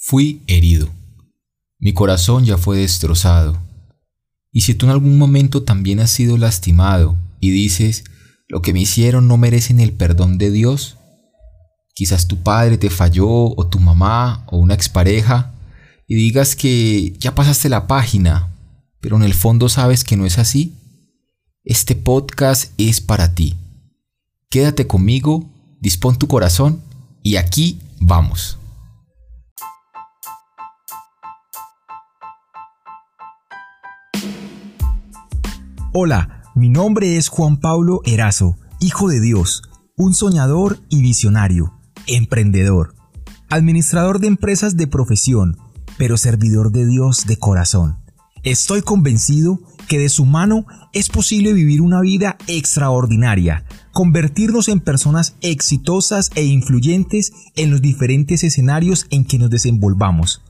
Fui herido. Mi corazón ya fue destrozado. Y si tú en algún momento también has sido lastimado y dices, lo que me hicieron no merecen el perdón de Dios, quizás tu padre te falló o tu mamá o una expareja, y digas que ya pasaste la página, pero en el fondo sabes que no es así, este podcast es para ti. Quédate conmigo, dispón tu corazón y aquí vamos. Hola, mi nombre es Juan Pablo Erazo, hijo de Dios, un soñador y visionario, emprendedor, administrador de empresas de profesión, pero servidor de Dios de corazón. Estoy convencido que de su mano es posible vivir una vida extraordinaria, convertirnos en personas exitosas e influyentes en los diferentes escenarios en que nos desenvolvamos.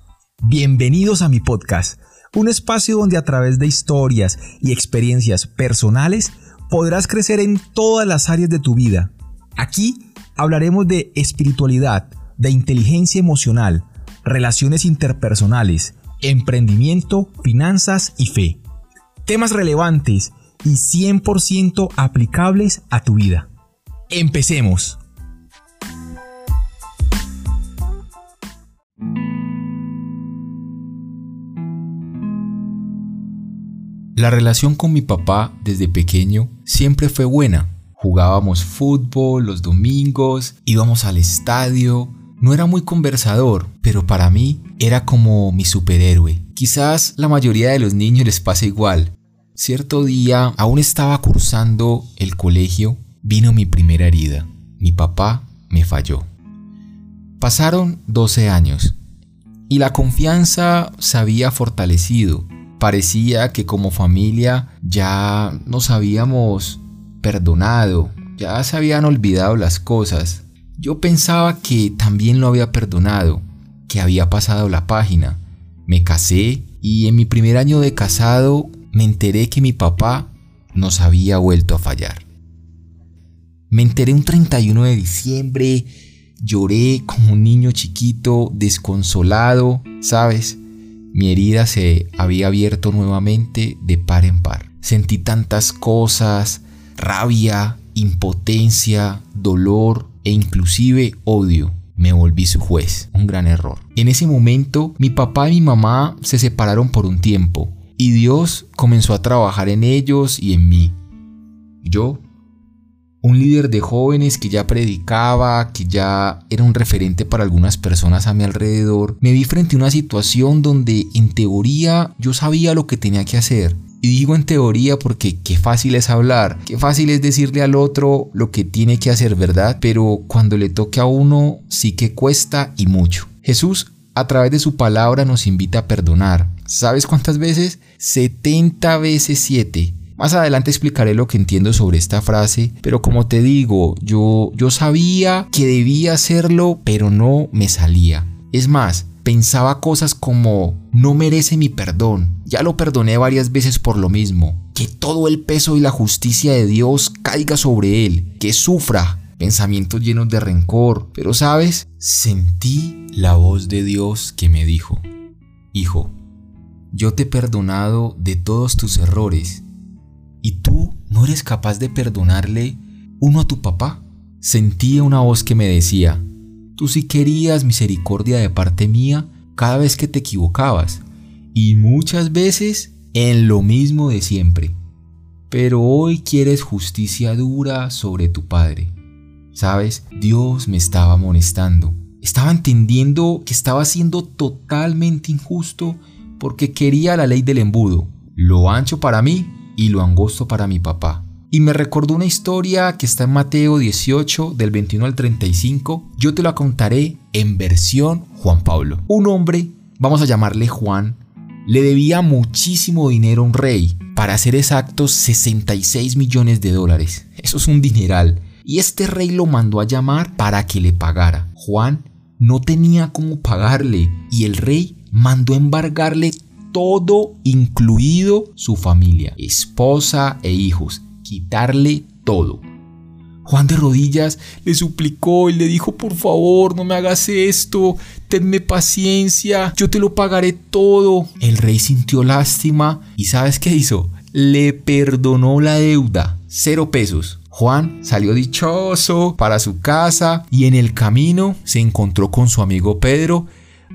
Bienvenidos a mi podcast un espacio donde a través de historias y experiencias personales podrás crecer en todas las áreas de tu vida. Aquí hablaremos de espiritualidad, de inteligencia emocional, relaciones interpersonales, emprendimiento, finanzas y fe. Temas relevantes y 100% aplicables a tu vida. Empecemos. La relación con mi papá desde pequeño siempre fue buena. Jugábamos fútbol los domingos, íbamos al estadio. No era muy conversador, pero para mí era como mi superhéroe. Quizás la mayoría de los niños les pasa igual. Cierto día, aún estaba cursando el colegio, vino mi primera herida. Mi papá me falló. Pasaron 12 años y la confianza se había fortalecido parecía que como familia ya nos habíamos perdonado, ya se habían olvidado las cosas. Yo pensaba que también lo había perdonado, que había pasado la página. Me casé y en mi primer año de casado me enteré que mi papá nos había vuelto a fallar. Me enteré un 31 de diciembre, lloré como un niño chiquito, desconsolado, ¿sabes? Mi herida se había abierto nuevamente de par en par. Sentí tantas cosas, rabia, impotencia, dolor e inclusive odio. Me volví su juez, un gran error. En ese momento mi papá y mi mamá se separaron por un tiempo y Dios comenzó a trabajar en ellos y en mí. Yo un líder de jóvenes que ya predicaba, que ya era un referente para algunas personas a mi alrededor, me vi frente a una situación donde en teoría yo sabía lo que tenía que hacer. Y digo en teoría porque qué fácil es hablar, qué fácil es decirle al otro lo que tiene que hacer, ¿verdad? Pero cuando le toque a uno sí que cuesta y mucho. Jesús a través de su palabra nos invita a perdonar. ¿Sabes cuántas veces? 70 veces 7. Más adelante explicaré lo que entiendo sobre esta frase, pero como te digo, yo, yo sabía que debía hacerlo, pero no me salía. Es más, pensaba cosas como no merece mi perdón, ya lo perdoné varias veces por lo mismo, que todo el peso y la justicia de Dios caiga sobre él, que sufra, pensamientos llenos de rencor, pero sabes, sentí la voz de Dios que me dijo, Hijo, yo te he perdonado de todos tus errores ¿Y tú no eres capaz de perdonarle uno a tu papá? Sentía una voz que me decía, tú sí querías misericordia de parte mía cada vez que te equivocabas, y muchas veces en lo mismo de siempre. Pero hoy quieres justicia dura sobre tu padre. Sabes, Dios me estaba amonestando. Estaba entendiendo que estaba siendo totalmente injusto porque quería la ley del embudo. Lo ancho para mí y lo angosto para mi papá. Y me recordó una historia que está en Mateo 18 del 21 al 35. Yo te la contaré en versión Juan Pablo. Un hombre, vamos a llamarle Juan, le debía muchísimo dinero a un rey. Para ser exactos, 66 millones de dólares. Eso es un dineral. Y este rey lo mandó a llamar para que le pagara. Juan no tenía cómo pagarle y el rey mandó embargarle todo incluido su familia, esposa e hijos, quitarle todo. Juan de rodillas le suplicó y le dijo, por favor, no me hagas esto, tenme paciencia, yo te lo pagaré todo. El rey sintió lástima y ¿sabes qué hizo? Le perdonó la deuda, cero pesos. Juan salió dichoso para su casa y en el camino se encontró con su amigo Pedro,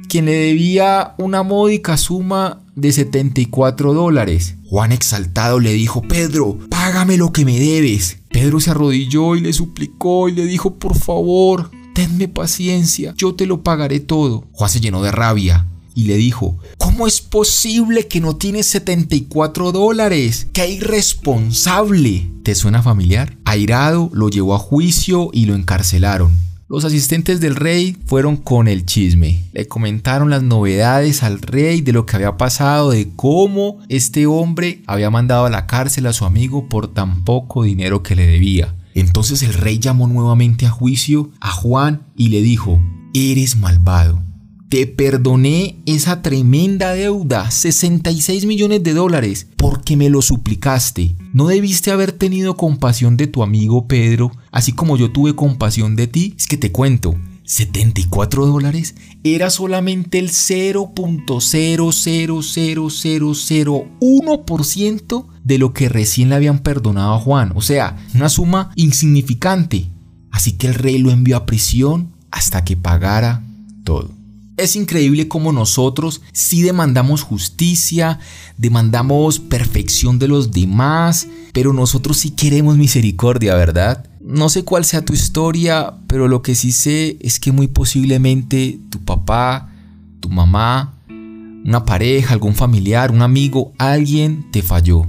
quien le debía una módica suma de 74 dólares. Juan exaltado le dijo, Pedro, págame lo que me debes. Pedro se arrodilló y le suplicó y le dijo, por favor, tenme paciencia, yo te lo pagaré todo. Juan se llenó de rabia y le dijo, ¿cómo es posible que no tienes 74 dólares? ¡Qué irresponsable! ¿Te suena familiar? Airado, lo llevó a juicio y lo encarcelaron. Los asistentes del rey fueron con el chisme. Le comentaron las novedades al rey de lo que había pasado, de cómo este hombre había mandado a la cárcel a su amigo por tan poco dinero que le debía. Entonces el rey llamó nuevamente a juicio a Juan y le dijo, eres malvado te perdoné esa tremenda deuda, 66 millones de dólares, porque me lo suplicaste. ¿No debiste haber tenido compasión de tu amigo Pedro, así como yo tuve compasión de ti? Es que te cuento, 74 dólares era solamente el 0.0000001% de lo que recién le habían perdonado a Juan. O sea, una suma insignificante. Así que el rey lo envió a prisión hasta que pagara todo. Es increíble cómo nosotros sí demandamos justicia, demandamos perfección de los demás, pero nosotros sí queremos misericordia, ¿verdad? No sé cuál sea tu historia, pero lo que sí sé es que muy posiblemente tu papá, tu mamá, una pareja, algún familiar, un amigo, alguien te falló.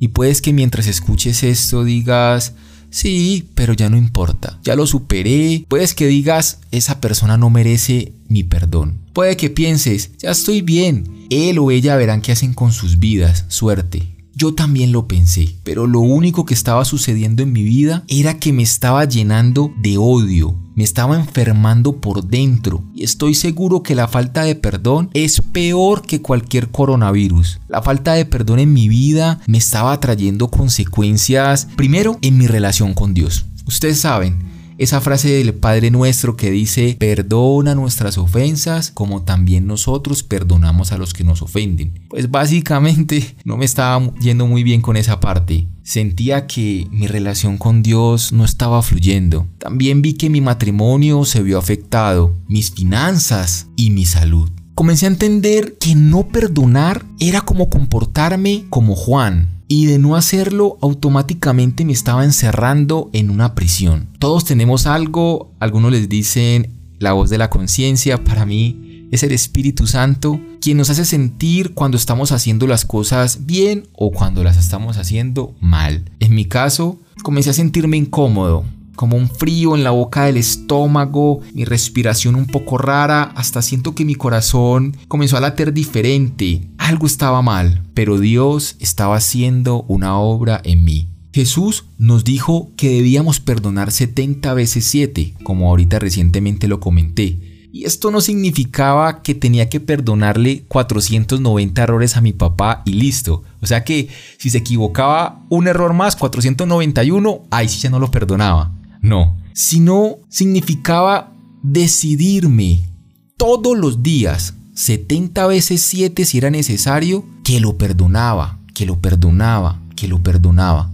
Y puedes que mientras escuches esto digas, Sí, pero ya no importa, ya lo superé. Puedes que digas, esa persona no merece mi perdón. Puede que pienses, ya estoy bien, él o ella verán qué hacen con sus vidas, suerte. Yo también lo pensé, pero lo único que estaba sucediendo en mi vida era que me estaba llenando de odio, me estaba enfermando por dentro y estoy seguro que la falta de perdón es peor que cualquier coronavirus. La falta de perdón en mi vida me estaba trayendo consecuencias, primero en mi relación con Dios. Ustedes saben, esa frase del Padre Nuestro que dice, perdona nuestras ofensas como también nosotros perdonamos a los que nos ofenden. Pues básicamente no me estaba yendo muy bien con esa parte. Sentía que mi relación con Dios no estaba fluyendo. También vi que mi matrimonio se vio afectado, mis finanzas y mi salud comencé a entender que no perdonar era como comportarme como Juan, y de no hacerlo automáticamente me estaba encerrando en una prisión. Todos tenemos algo, algunos les dicen la voz de la conciencia, para mí es el Espíritu Santo quien nos hace sentir cuando estamos haciendo las cosas bien o cuando las estamos haciendo mal. En mi caso, comencé a sentirme incómodo, como un frío en la boca del estómago, mi respiración un poco rara, hasta siento que mi corazón comenzó a latir diferente. Algo estaba mal, pero Dios estaba haciendo una obra en mí. Jesús nos dijo que debíamos perdonar 70 veces 7, como ahorita recientemente lo comenté. Y esto no significaba que tenía que perdonarle 490 errores a mi papá y listo. O sea que si se equivocaba un error más, 491, ahí sí ya no lo perdonaba. No, sino significaba decidirme todos los días, 70 veces 7 si era necesario, que lo perdonaba, que lo perdonaba, que lo perdonaba.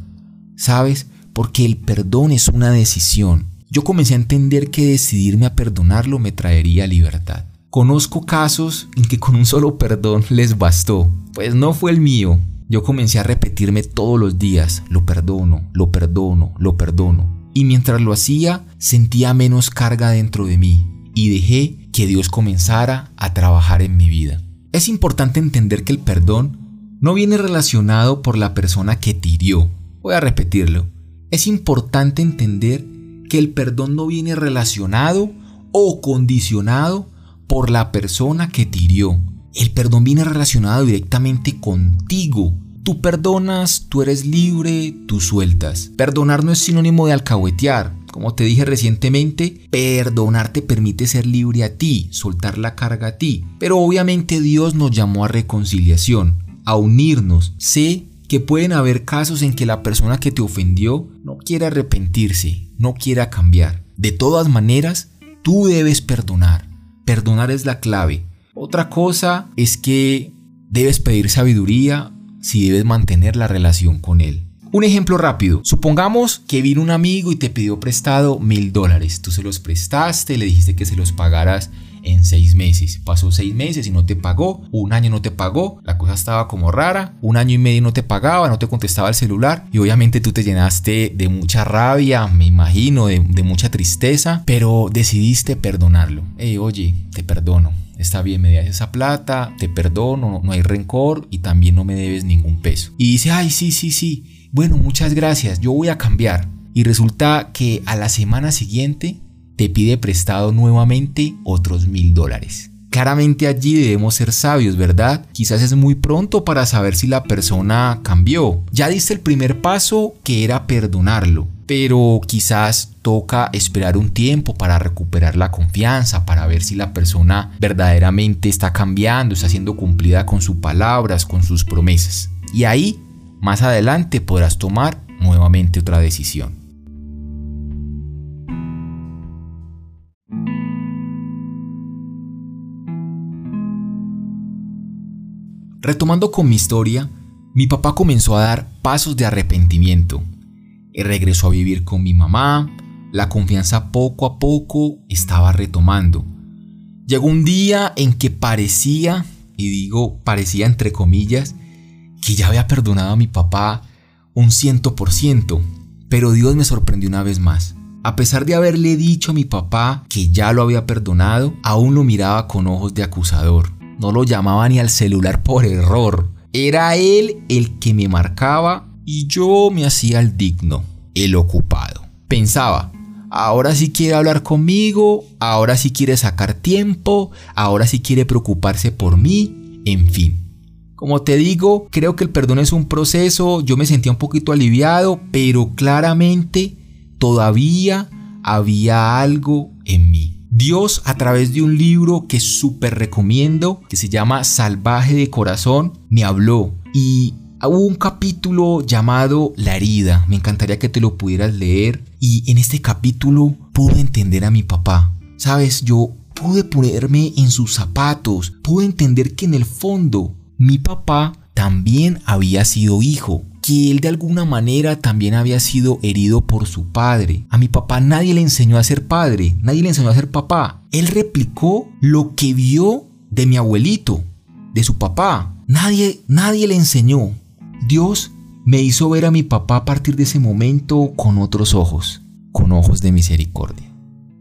¿Sabes? Porque el perdón es una decisión. Yo comencé a entender que decidirme a perdonarlo me traería libertad. Conozco casos en que con un solo perdón les bastó. Pues no fue el mío. Yo comencé a repetirme todos los días, lo perdono, lo perdono, lo perdono y mientras lo hacía sentía menos carga dentro de mí y dejé que Dios comenzara a trabajar en mi vida. Es importante entender que el perdón no viene relacionado por la persona que te hirió. Voy a repetirlo. Es importante entender que el perdón no viene relacionado o condicionado por la persona que te hirió. El perdón viene relacionado directamente contigo Tú perdonas, tú eres libre, tú sueltas. Perdonar no es sinónimo de alcahuetear. Como te dije recientemente, perdonar te permite ser libre a ti, soltar la carga a ti. Pero obviamente Dios nos llamó a reconciliación, a unirnos. Sé que pueden haber casos en que la persona que te ofendió no quiere arrepentirse, no quiera cambiar. De todas maneras, tú debes perdonar. Perdonar es la clave. Otra cosa es que debes pedir sabiduría si debes mantener la relación con él. Un ejemplo rápido. Supongamos que vino un amigo y te pidió prestado mil dólares. Tú se los prestaste, le dijiste que se los pagaras en seis meses. Pasó seis meses y no te pagó, un año no te pagó, la cosa estaba como rara, un año y medio no te pagaba, no te contestaba el celular y obviamente tú te llenaste de mucha rabia, me imagino, de, mucha tristeza, pero decidiste perdonarlo. oye, te perdono. Está bien, me das esa plata, te perdono, no hay rencor y también no me debes ningún peso. Y dice, ay, sí, sí, sí, bueno, muchas gracias, yo voy a cambiar. Y resulta que a la semana siguiente te pide prestado nuevamente otros mil dólares. Claramente allí debemos ser sabios, ¿verdad? Quizás es muy pronto para saber si la persona cambió. Ya diste el primer paso que era perdonarlo, pero quizás toca esperar un tiempo para recuperar la confianza, para ver si la persona verdaderamente está cambiando, está siendo cumplida con sus palabras, con sus promesas. Y ahí, más adelante, podrás tomar nuevamente otra decisión. Retomando con mi historia, mi papá comenzó a dar pasos de arrepentimiento. Él regresó a vivir con mi mamá, la confianza poco a poco estaba retomando. Llegó un día en que parecía, y digo parecía entre comillas, que ya había perdonado a mi papá un ciento por ciento, pero Dios me sorprendió una vez más. A pesar de haberle dicho a mi papá que ya lo había perdonado, aún lo miraba con ojos de acusador. No lo llamaba ni al celular por error. Era él el que me marcaba y yo me hacía el digno, el ocupado. Pensaba, ahora sí quiere hablar conmigo, ahora sí quiere sacar tiempo, ahora sí quiere preocuparse por mí, en fin. Como te digo, creo que el perdón es un proceso, yo me sentía un poquito aliviado, pero claramente todavía había algo en mí. Dios a través de un libro que súper recomiendo, que se llama Salvaje de Corazón, me habló y hubo un capítulo llamado La herida. Me encantaría que te lo pudieras leer y en este capítulo pude entender a mi papá. Sabes, yo pude ponerme en sus zapatos, pude entender que en el fondo mi papá también había sido hijo que él de alguna manera también había sido herido por su padre. A mi papá nadie le enseñó a ser padre, nadie le enseñó a ser papá. Él replicó lo que vio de mi abuelito, de su papá. Nadie, nadie le enseñó. Dios me hizo ver a mi papá a partir de ese momento con otros ojos, con ojos de misericordia.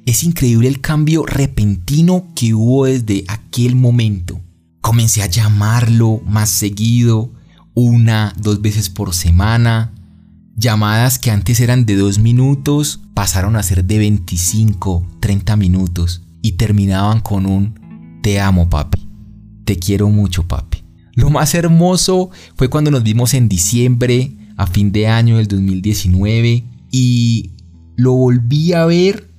Es increíble el cambio repentino que hubo desde aquel momento. Comencé a llamarlo más seguido, una, dos veces por semana. Llamadas que antes eran de dos minutos pasaron a ser de 25, 30 minutos y terminaban con un te amo papi, te quiero mucho papi. Lo más hermoso fue cuando nos vimos en diciembre, a fin de año del 2019, y lo volví a ver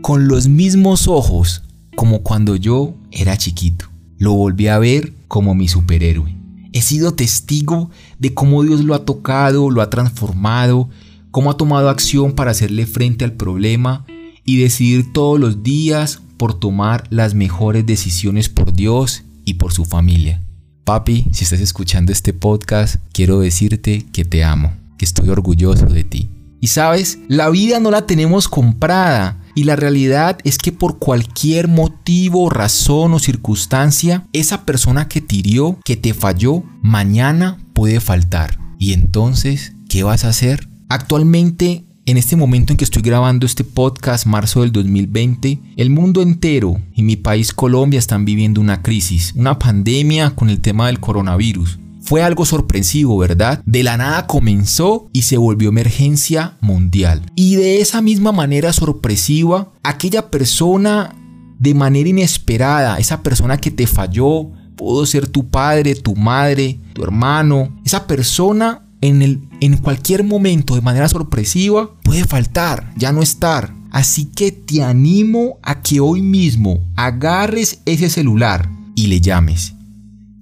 con los mismos ojos como cuando yo era chiquito. Lo volví a ver como mi superhéroe. He sido testigo de cómo Dios lo ha tocado, lo ha transformado, cómo ha tomado acción para hacerle frente al problema y decidir todos los días por tomar las mejores decisiones por Dios y por su familia. Papi, si estás escuchando este podcast, quiero decirte que te amo, que estoy orgulloso de ti. Y sabes, la vida no la tenemos comprada, y la realidad es que por cualquier motivo, razón o circunstancia, esa persona que te hirió, que te falló, mañana puede faltar. Y entonces, ¿qué vas a hacer? Actualmente, en este momento en que estoy grabando este podcast, marzo del 2020, el mundo entero y mi país Colombia están viviendo una crisis, una pandemia con el tema del coronavirus. Fue algo sorpresivo, ¿verdad? De la nada comenzó y se volvió emergencia mundial. Y de esa misma manera sorpresiva, aquella persona de manera inesperada, esa persona que te falló, pudo ser tu padre, tu madre, tu hermano, esa persona en, el, en cualquier momento de manera sorpresiva puede faltar, ya no estar. Así que te animo a que hoy mismo agarres ese celular y le llames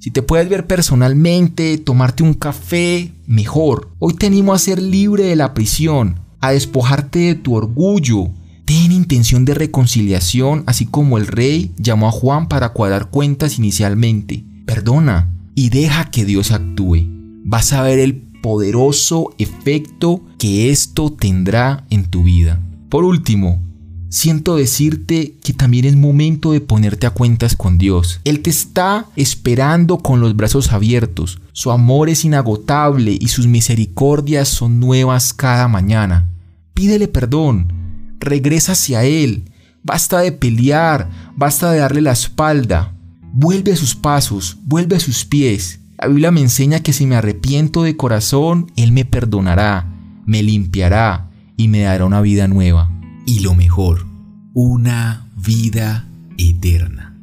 Si te puedes ver personalmente, tomarte un café, mejor. Hoy te animo a ser libre de la prisión, a despojarte de tu orgullo. Ten intención de reconciliación, así como el rey llamó a Juan para cuadrar cuentas inicialmente. Perdona y deja que Dios actúe. Vas a ver el poderoso efecto que esto tendrá en tu vida. Por último, siento decirte que también es momento de ponerte a cuentas con Dios. Él te está esperando con los brazos abiertos. Su amor es inagotable y sus misericordias son nuevas cada mañana. Pídele perdón, regresa hacia Él. Basta de pelear, basta de darle la espalda. Vuelve a sus pasos, vuelve a sus pies. La Biblia me enseña que si me arrepiento de corazón, Él me perdonará, me limpiará y me dará una vida nueva y lo mejor, una vida eterna.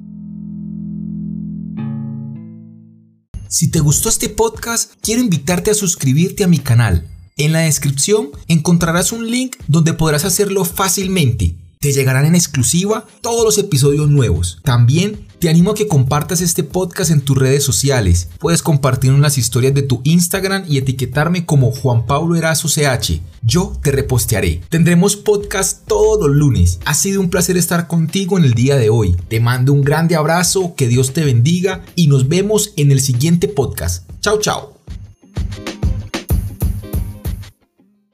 Si te gustó este podcast, quiero invitarte a suscribirte a mi canal. En la descripción encontrarás un link donde podrás hacerlo fácilmente. Te llegarán en exclusiva todos los episodios nuevos. También te animo a que compartas este podcast en tus redes sociales. Puedes compartir unas historias de tu Instagram y etiquetarme como Juan Pablo Erazo CH. Yo te repostearé. Tendremos podcast todos los lunes. Ha sido un placer estar contigo en el día de hoy. Te mando un grande abrazo, que Dios te bendiga y nos vemos en el siguiente podcast. Chao, chao.